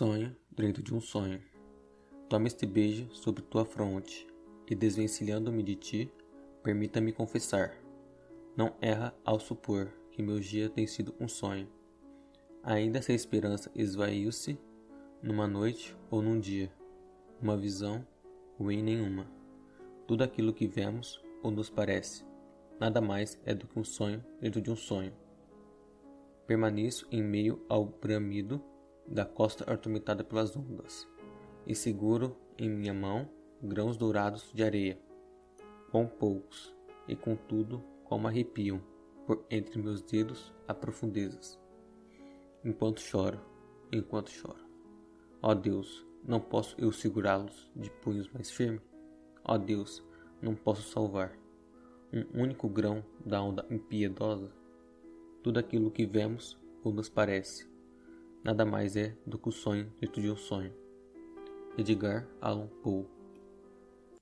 Sonho dentro de um sonho. Toma este beijo sobre tua fronte e, desvencilhando-me de ti, permita-me confessar. Não erra ao supor que meu dia tem sido um sonho. Ainda se a esperança esvaiu-se numa noite ou num dia, uma visão ou em nenhuma. Tudo aquilo que vemos ou nos parece, nada mais é do que um sonho dentro de um sonho. Permaneço em meio ao bramido da costa atormentada pelas ondas, e seguro em minha mão grãos dourados de areia, com poucos, e contudo como arrepiam por entre meus dedos a profundezas. Enquanto choro, enquanto choro. Ó Deus, não posso eu segurá-los de punhos mais firmes? Ó Deus, não posso salvar um único grão da onda impiedosa? Tudo aquilo que vemos ou nos parece nada mais é do que o sonho dentro de um sonho. Edgar Allan Poe